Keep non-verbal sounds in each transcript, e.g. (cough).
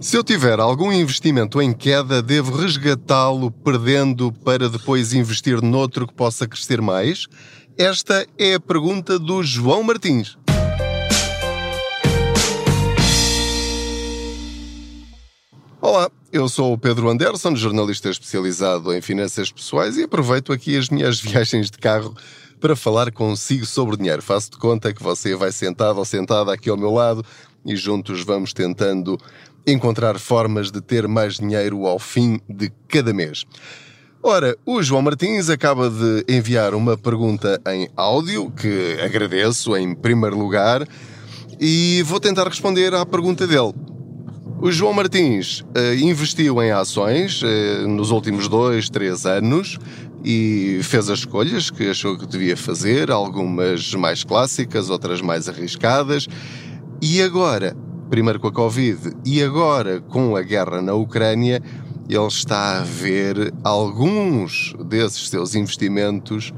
Se eu tiver algum investimento em queda, devo resgatá-lo perdendo para depois investir noutro que possa crescer mais? Esta é a pergunta do João Martins. Olá, eu sou o Pedro Anderson, jornalista especializado em finanças pessoais e aproveito aqui as minhas (laughs) viagens de carro para falar consigo sobre dinheiro. Faço de conta que você vai sentado ou sentada aqui ao meu lado e juntos vamos tentando encontrar formas de ter mais dinheiro ao fim de cada mês. Ora, o João Martins acaba de enviar uma pergunta em áudio, que agradeço em primeiro lugar, e vou tentar responder à pergunta dele. O João Martins uh, investiu em ações uh, nos últimos dois, três anos e fez as escolhas que achou que devia fazer, algumas mais clássicas, outras mais arriscadas. E agora, primeiro com a Covid e agora com a guerra na Ucrânia, ele está a ver alguns desses seus investimentos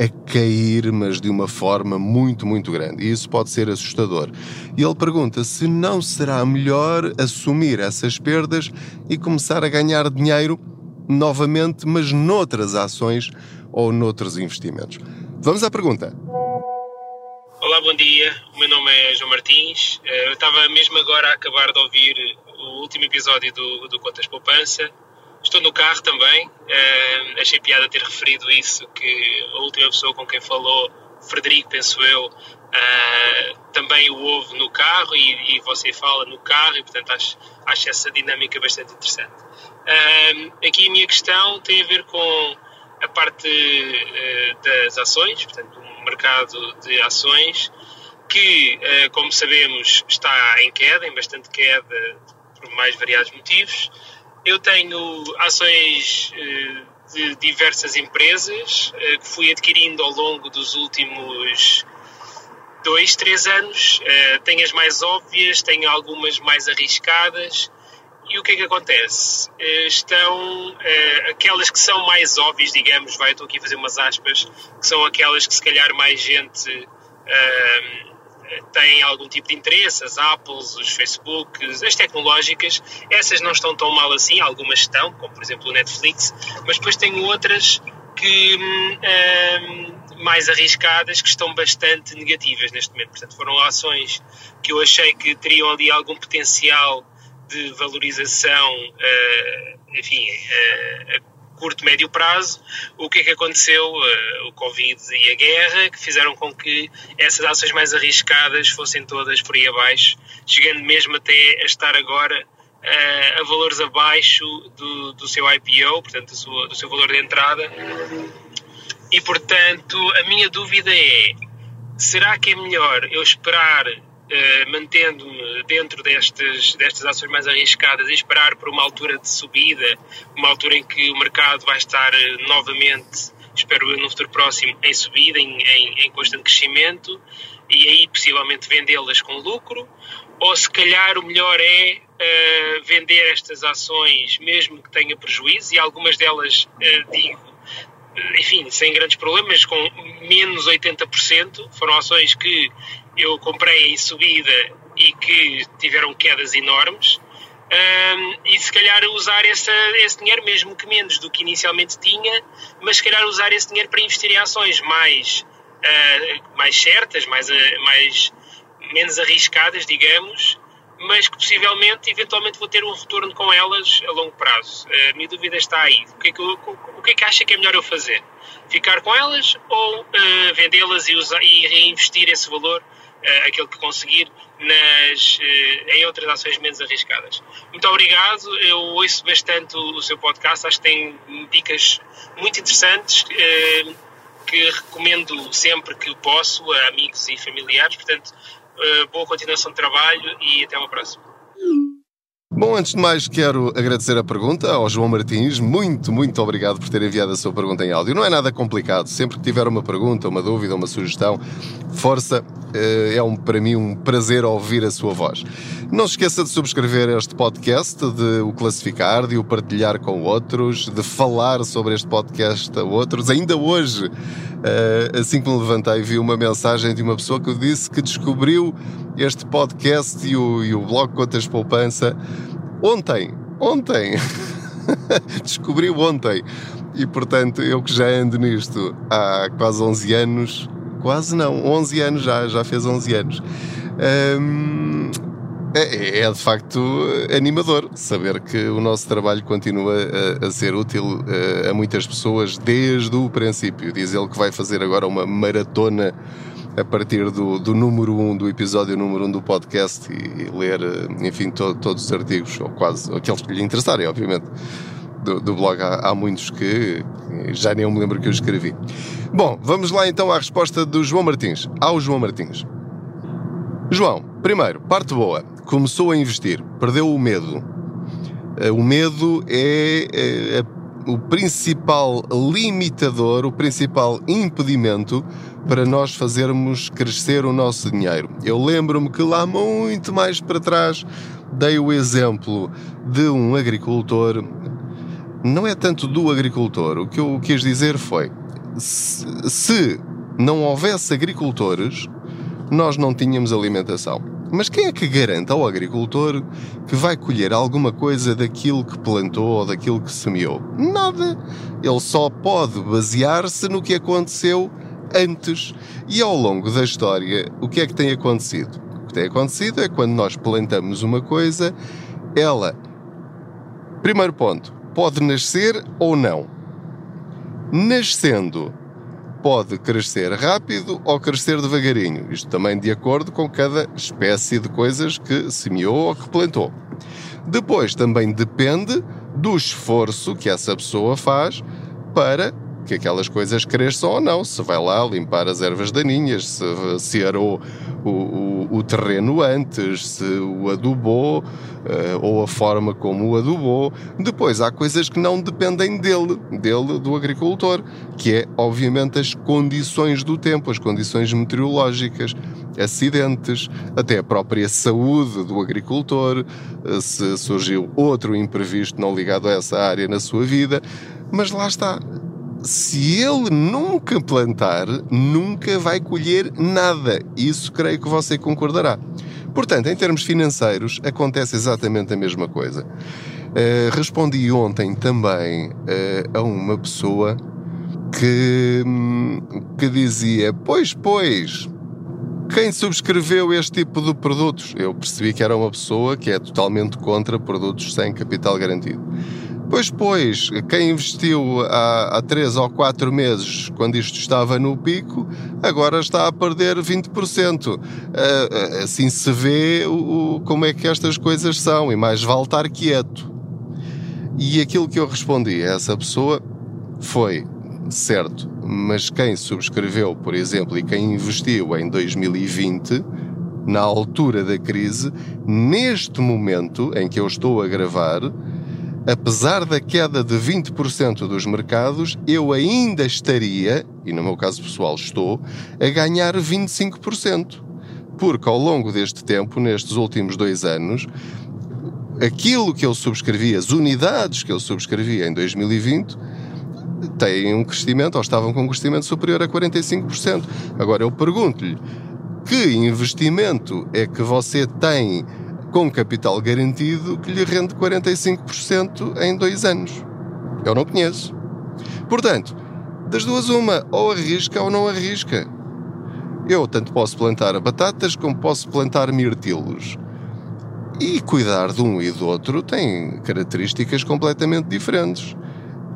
a cair, mas de uma forma muito, muito grande. E isso pode ser assustador. E ele pergunta se não será melhor assumir essas perdas e começar a ganhar dinheiro novamente, mas noutras ações ou noutros investimentos. Vamos à pergunta. Nome é João Martins. Eh, eu estava mesmo agora a acabar de ouvir o último episódio do, do Contas Poupança. Estou no carro também. Uh, achei piada ter referido isso, que a última pessoa com quem falou, Frederico, penso eu, uh, também o ouve no carro e, e, você fala no carro e, portanto, acho, acho essa dinâmica bastante interessante. Aqui a minha questão tem a ver com a parte das ações, portanto, mercado de ações que, eh, como sabemos, está em queda, em bastante queda, por mais variados motivos. Eu tenho ações eh, de diversas empresas eh, que fui adquirindo ao longo dos últimos dois, três anos. Tenho as mais óbvias, tenho algumas mais arriscadas. E o que é que acontece? Estão aquelas que são mais óbvias, digamos, vai, estou aqui a fazer umas aspas, que são aquelas que se calhar mais gente uh, tem algum tipo de interesse, as Apples, os Facebooks, as tecnológicas, essas não estão tão mal assim, algumas estão, como por exemplo o Netflix, mas depois tenho outras que um, mais arriscadas que estão bastante negativas neste momento. Portanto, foram ações que eu achei que teriam ali algum potencial de valorização, uh, enfim, uh, curto, médio prazo, o que é que aconteceu, uh, o Covid e a guerra, que fizeram com que essas ações mais arriscadas fossem todas por aí abaixo, chegando mesmo até a estar agora uh, a valores abaixo do, do seu IPO, portanto, do seu, do seu valor de entrada. E, portanto, a minha dúvida é, será que é melhor eu esperar Uh, mantendo-me dentro destas, destas ações mais arriscadas e esperar por uma altura de subida, uma altura em que o mercado vai estar uh, novamente, espero eu, no futuro próximo, em subida, em, em, em constante crescimento, e aí possivelmente vendê-las com lucro, ou se calhar o melhor é uh, vender estas ações mesmo que tenha prejuízo, e algumas delas, digo, enfim, sem grandes problemas, com menos 80%, foram ações que eu comprei em subida e que tiveram quedas enormes. Um, e se calhar usar esse, esse dinheiro, mesmo que menos do que inicialmente tinha, mas se calhar usar esse dinheiro para investir em ações mais, uh, mais certas, mais, uh, mais, menos arriscadas, digamos, mas que possivelmente, eventualmente, vou ter um retorno com elas a longo prazo. Uh, a minha dúvida está aí. O que, é que eu, o que é que acha que é melhor eu fazer? Ficar com elas ou vendê-las e, e reinvestir esse valor uh, aquele que conseguir nas, uh, em outras ações menos arriscadas. Muito obrigado, eu ouço bastante o, o seu podcast, acho que tem dicas muito interessantes uh, que recomendo sempre que posso a amigos e familiares, portanto, boa continuação de trabalho e até uma próxima. Bom, antes de mais, quero agradecer a pergunta ao João Martins. Muito, muito obrigado por ter enviado a sua pergunta em áudio. Não é nada complicado. Sempre que tiver uma pergunta, uma dúvida, uma sugestão, força. Eh, é um, para mim um prazer ouvir a sua voz. Não se esqueça de subscrever este podcast, de o classificar, de o partilhar com outros, de falar sobre este podcast a outros. Ainda hoje, eh, assim que me levantei, vi uma mensagem de uma pessoa que disse que descobriu este podcast e o, e o blog Contas Poupança ontem, ontem, (laughs) descobriu ontem. E portanto, eu que já ando nisto há quase 11 anos, quase não, 11 anos já, já fez 11 anos. Hum, é, é, de facto animador saber que o nosso trabalho continua a, a ser útil a, a, muitas pessoas desde o princípio. Diz ele que vai fazer agora uma maratona a partir do, do número 1, um, do episódio número 1 um do podcast e, e ler, enfim, to, todos os artigos, ou quase aqueles que lhe interessarem, obviamente. Do, do blog há, há, muitos que já nem eu me lembro que eu escrevi. Bom, vamos lá então à resposta do João Martins. Ao João Martins. João, primeiro, parte boa começou a investir, perdeu o medo. Eh, o medo é, é, é o principal limitador, o principal impedimento para nós fazermos crescer o nosso dinheiro. Eu lembro-me que lá muito mais para trás dei o exemplo de um agricultor. Não é tanto do agricultor, o que eu quis dizer foi: se não houvesse agricultores, nós não tínhamos alimentação. Mas quem é que garante ao agricultor que vai colher alguma coisa daquilo que plantou ou daquilo que semeou? Nada. Ele só pode basear-se no que aconteceu antes. E ao longo da história, o que é que tem acontecido? O que tem acontecido é quando nós plantamos uma coisa, ela, primeiro ponto, pode nascer ou não. Nascendo, pode crescer rápido ou crescer devagarinho. Isto também de acordo com cada espécie de coisas que semeou ou que plantou. Depois também depende do esforço que essa pessoa faz para que aquelas coisas cresçam ou não. Se vai lá limpar as ervas daninhas, se, se arou o, o, o, terreno antes, se o adubou uh, ou a forma como o adubou. Depois há coisas que não dependem dele, dele, do agricultor, que é obviamente as condições do tempo, as condições meteorológicas, acidentes, até a própria saúde do agricultor, uh, se surgiu outro imprevisto não ligado a essa área na sua vida. Mas lá está, se ele nunca plantar, nunca vai colher nada. Isso creio que você concordará. Portanto, em termos financeiros, acontece exatamente a mesma coisa. Uh, respondi ontem também uh, a uma pessoa que, hum, que dizia: Pois, pois, quem subscreveu este tipo de produtos? Eu percebi que era uma pessoa que é totalmente contra produtos sem capital garantido. Pois, pois, quem investiu há, há três ou quatro meses, quando isto estava no pico, agora está a perder 20%. Ah, ah, assim se vê o, como é que estas coisas são, e mais vale estar quieto. E aquilo que eu respondi a essa pessoa foi: certo, mas quem subscreveu, por exemplo, e quem investiu em 2020, na altura da crise, neste momento em que eu estou a gravar, apesar da queda de 20% dos mercados, eu ainda estaria, e no meu caso pessoal estou, a ganhar 25%. Porque ao longo deste tempo, nestes últimos dois anos, aquilo que eu subscrevi, as unidades que eu subscrevi em 2020, têm um crescimento, ou estavam com um crescimento superior a 45%. Agora eu pergunto-lhe, que investimento é que você tem com capital garantido que lhe rende 45% em dois anos. Eu não conheço. Portanto, das duas uma, ou arrisca ou não arrisca. Eu tanto posso plantar batatas como posso plantar mirtilos. E cuidar de um e do outro tem características completamente diferentes.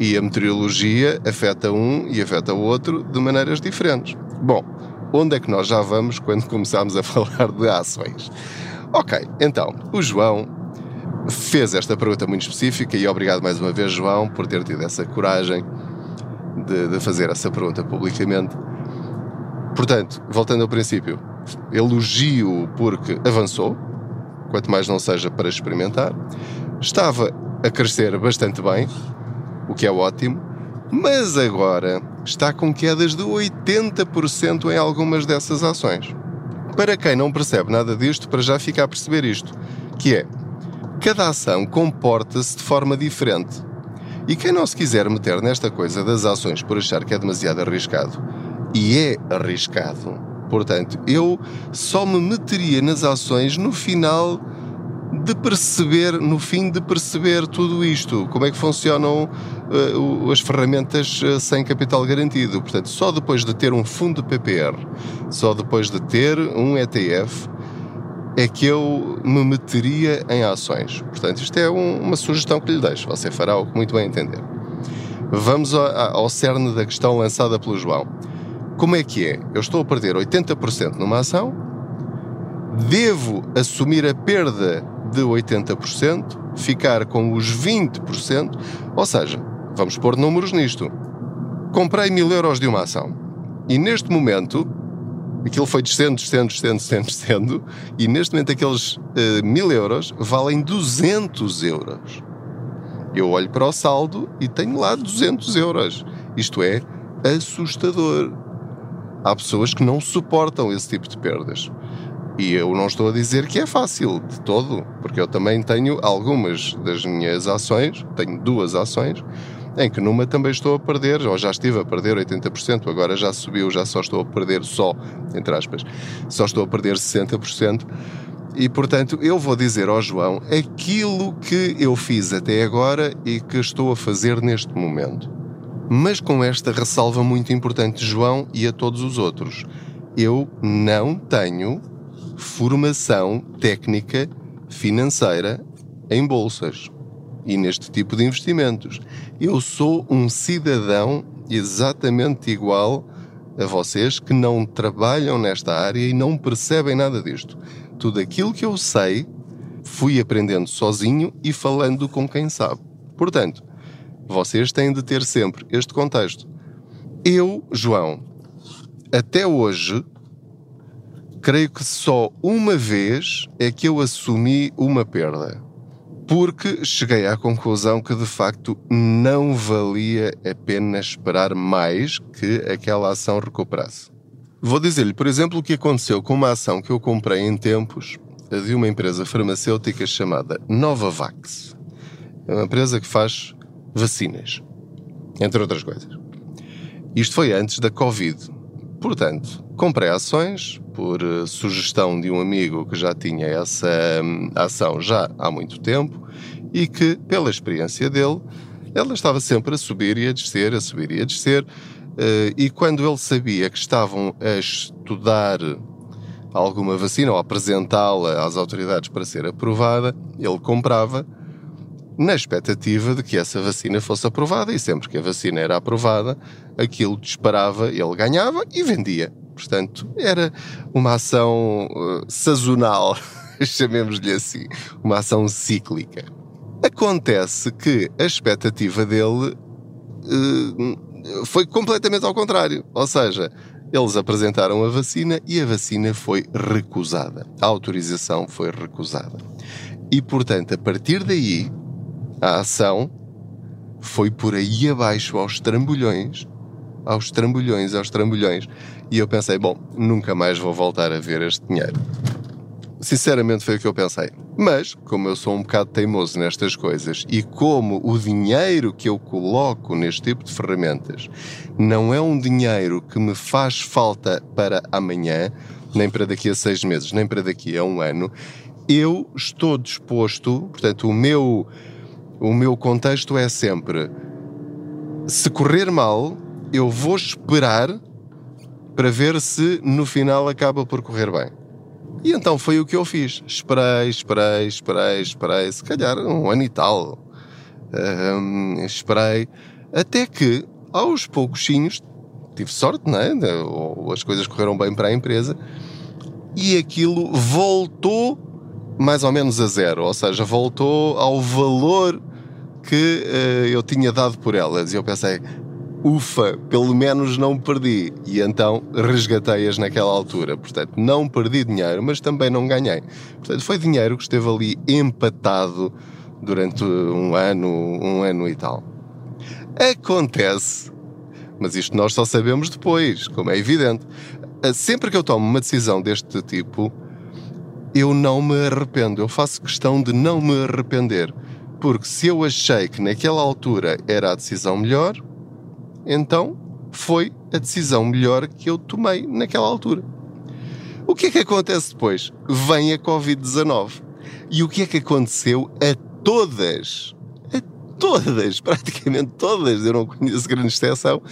E a meteorologia afeta um e afeta o outro de maneiras diferentes. Bom, onde é que nós já vamos quando começamos a (laughs) falar de ações? Ok, então, o João fez esta pergunta muito específica e obrigado mais uma vez, João, por ter tido essa coragem de, de fazer essa pergunta publicamente. Portanto, voltando ao princípio, elogio porque avançou, quanto mais não seja para experimentar. Estava a crescer bastante bem, o que é ótimo, mas agora está com quedas de 80% em algumas dessas ações. Para quem não percebe nada disto, para já ficar a perceber isto, que é cada ação comporta-se de forma diferente. E quem não se quiser meter nesta coisa das ações por achar que é demasiado arriscado, e é arriscado, portanto, eu só me meteria nas ações no final de perceber, no fim, de perceber tudo isto, como é que funcionam uh, as ferramentas uh, sem capital garantido. Portanto, só depois de ter um fundo PPR, só depois de ter um ETF, é que eu me meteria em ações. Portanto, isto é um, uma sugestão que lhe deixo. Você fará o que muito bem entender. Vamos ao cerne da questão lançada pelo João. Como é que é? Eu estou a perder 80% numa ação, devo assumir a perda de 80%, ficar com os 20%, ou seja, vamos pôr números nisto. Comprei mil euros de uma ação e neste momento aquilo foi descendo, descendo, descendo, descendo, descendo e neste momento aqueles uh, mil euros valem 200 euros. Eu olho para o saldo e tenho lá 200 euros. Isto é assustador. Há pessoas que não suportam esse tipo de perdas. E eu não estou a dizer que é fácil de todo, porque eu também tenho algumas das minhas ações, tenho duas ações, em que numa também estou a perder, ou já estive a perder 80%, agora já subiu, já só estou a perder só, entre aspas, só estou a perder 60%. E portanto, eu vou dizer ao João aquilo que eu fiz até agora e que estou a fazer neste momento. Mas com esta ressalva muito importante, João e a todos os outros. Eu não tenho formação técnica financeira em bolsas e neste tipo de investimentos. Eu sou um cidadão exatamente igual a vocês que não trabalham nesta área e não percebem nada disto. Tudo aquilo que eu sei fui aprendendo sozinho e falando com quem sabe. Portanto, vocês têm de ter sempre este contexto. Eu, João, até hoje creio que só uma vez é que eu assumi uma perda. Porque cheguei à conclusão que de facto não valia a pena esperar mais que aquela ação recuperasse. Vou dizer-lhe, por exemplo, o que aconteceu com uma ação que eu comprei em tempos de uma empresa farmacêutica chamada Novavax. É uma empresa que faz vacinas, entre outras coisas. Isto foi antes da Covid. Portanto, comprei ações por eh, sugestão de um amigo que já tinha essa hum, ação já há muito tempo e que, pela experiência dele, ela estava sempre a subir e a descer, a subir e a descer. Eh, e quando ele sabia que estavam a estudar alguma vacina ou apresentá-la às autoridades para ser aprovada, ele comprava na expectativa de que essa vacina fosse aprovada e sempre que a vacina era aprovada, aquilo disparava, ele ganhava e vendia. Portanto, era uma ação uh, sazonal, (laughs) chamemos-lhe assim, uma ação cíclica. Acontece que a expectativa dele uh, foi completamente ao contrário, ou seja, eles apresentaram a vacina e a vacina foi recusada. A autorização foi recusada. E, portanto, a partir daí, a ação foi por aí abaixo aos trambolhões, aos trambolhões, aos trambolhões. E eu pensei, bom, nunca mais vou voltar a ver este dinheiro. Sinceramente foi o que eu pensei. Mas, como eu sou um bocado teimoso nestas coisas e como o dinheiro que eu coloco neste tipo de ferramentas não é um dinheiro que me faz falta para amanhã, nem para daqui a seis meses, nem para daqui a um ano, eu estou disposto, portanto, o meu o meu contexto é sempre: se correr mal, eu vou esperar para ver se no final acaba por correr bem. E então foi o que eu fiz. Esperei, esperei, esperei, esperei, se calhar um ano e tal. Um, esperei, até que aos poucosinhos tive sorte, não é? As coisas correram bem para a empresa e aquilo voltou mais ou menos a zero, ou seja, voltou ao valor que uh, eu tinha dado por elas. E eu pensei, ufa, pelo menos não perdi. E então resgatei-as naquela altura. Portanto, não perdi dinheiro, mas também não ganhei. Portanto, foi dinheiro que esteve ali empatado durante um ano, um ano e tal. Acontece, mas isto nós só sabemos depois, como é evidente. Eh, sempre que eu tomo uma decisão deste tipo, eu não me arrependo. Eu faço questão de não me arrepender. Porque se eu achei que naquela altura era a decisão melhor, então foi a decisão melhor que eu tomei naquela altura. O que é que acontece depois? Vem a Covid-19. E o que é que aconteceu a todas? A todas, (laughs) praticamente todas, eu não conheço grande exceção,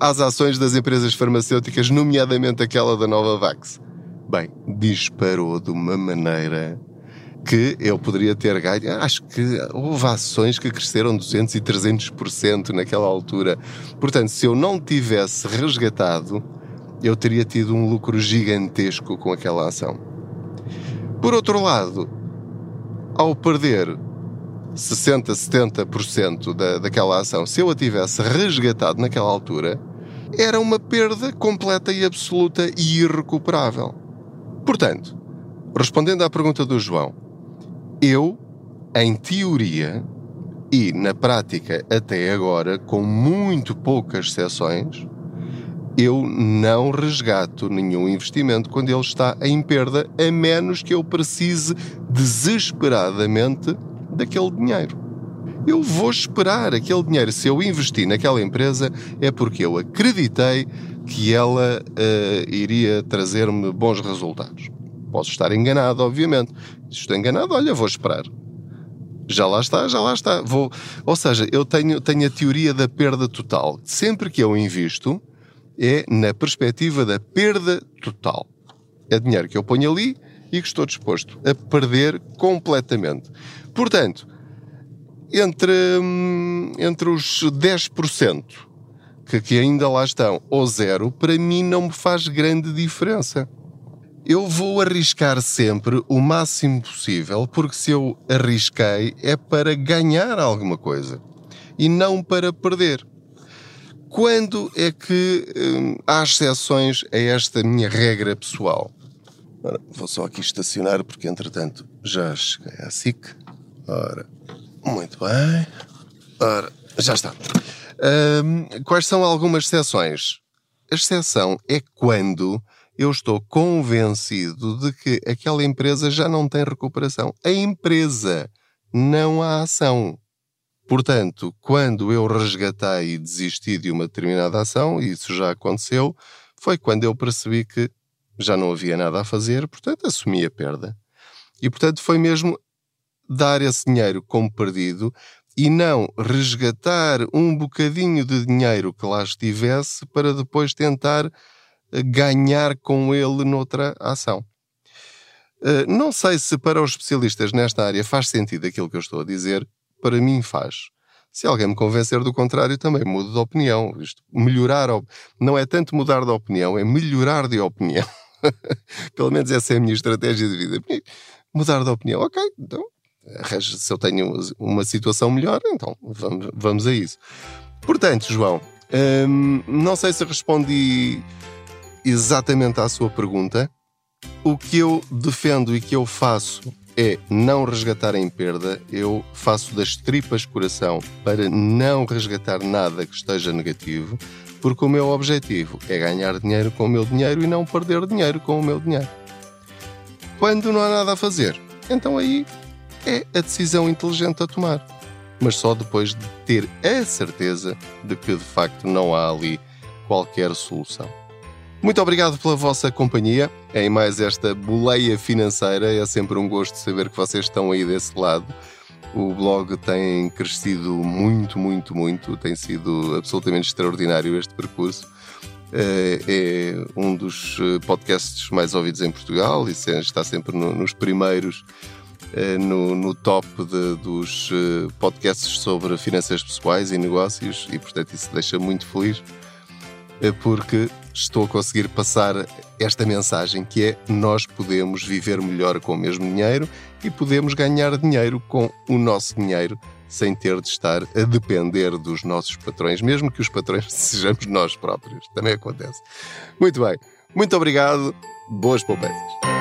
às ações das empresas farmacêuticas, nomeadamente aquela da Nova Vax. Bem, disparou de uma maneira que eu poderia ter ganho. Acho que houve ações que cresceram 200 e 300% naquela altura. Portanto, se eu não tivesse resgatado, eu teria tido um lucro gigantesco com aquela ação. Por outro lado, ao perder 60, 70% da, daquela ação, se eu a tivesse resgatado naquela altura, era uma perda completa e absoluta e irrecuperável. Portanto, respondendo à pergunta do João, eu, em teoria e na prática até agora, com muito poucas exceções, eu não resgato nenhum investimento quando ele está em perda, a menos que eu precise desesperadamente daquele dinheiro. Eu vou esperar aquele dinheiro. Se eu investi naquela empresa, é porque eu acreditei que ela uh, iria trazer-me bons resultados. Posso estar enganado, obviamente. Se estou enganado, olha, vou esperar. Já lá está, já lá está. Vou... Ou seja, eu tenho, tenho a teoria da perda total. Sempre que eu invisto, é na perspectiva da perda total. É dinheiro que eu ponho ali e que estou disposto a perder completamente. Portanto, entre, hum, entre os 10% que, que ainda lá estão ou zero, para mim não me faz grande diferença. Eu vou arriscar sempre o máximo possível, porque se eu arrisquei é para ganhar alguma coisa e não para perder. Quando é que hum, há exceções a esta minha regra pessoal? Ora, vou só aqui estacionar porque, entretanto, já cheguei à SIC. Ora, muito bem. Ora, já está. Hum, quais são algumas exceções? A exceção é quando eu estou convencido de que aquela empresa já não tem recuperação. A empresa, não a ação. Portanto, quando eu resgatei e desisti de uma determinada ação, e isso já aconteceu, foi quando eu percebi que já não havia nada a fazer, portanto, assumi a perda. E, portanto, foi mesmo dar esse dinheiro como perdido e não resgatar um bocadinho de dinheiro que lá estivesse para depois tentar ganhar com ele noutra ação. Eh, não sei se para os especialistas nesta área faz sentido aquilo que eu estou a dizer, para mim faz. Se alguém me convencer do contrário, também mudo de opinião. Isto, melhorar, não é tanto mudar de opinião, é melhorar de opinião. (laughs) Pelo menos essa é a minha estratégia de vida. Mudar de opinião, ok, então, se eu tenho uma situação melhor, então vamos, vamos a isso. Portanto, João, hum, não sei se respondi exatamente à sua pergunta. O que eu defendo e que eu faço é não resgatar em perda. Eu faço das tripas coração para não resgatar nada que esteja negativo, porque o meu objetivo é ganhar dinheiro com o meu dinheiro e não perder dinheiro com o meu dinheiro. Quando não há nada a fazer, então aí é a decisão inteligente a tomar. Mas só depois de ter a certeza de que de facto não há ali qualquer solução. Muito obrigado pela vossa companhia em mais esta boleia financeira. É sempre um gosto saber que vocês estão aí desse lado. O blog tem crescido muito, muito, muito. Tem sido absolutamente extraordinário este percurso. Eh, é um dos eh, podcasts mais ouvidos em Portugal e está sempre nos primeiros, eh, no, no top de, dos podcasts sobre finanças pessoais e negócios, e portanto isso deixa muito feliz porque estou a conseguir passar esta mensagem que é nós podemos viver melhor com o mesmo dinheiro e podemos ganhar dinheiro com o nosso dinheiro sem ter de estar a depender dos nossos patrões, mesmo que os patrões (laughs) sejamos nós próprios. Também acontece. Muito bem. Muito obrigado. Boas poupanças.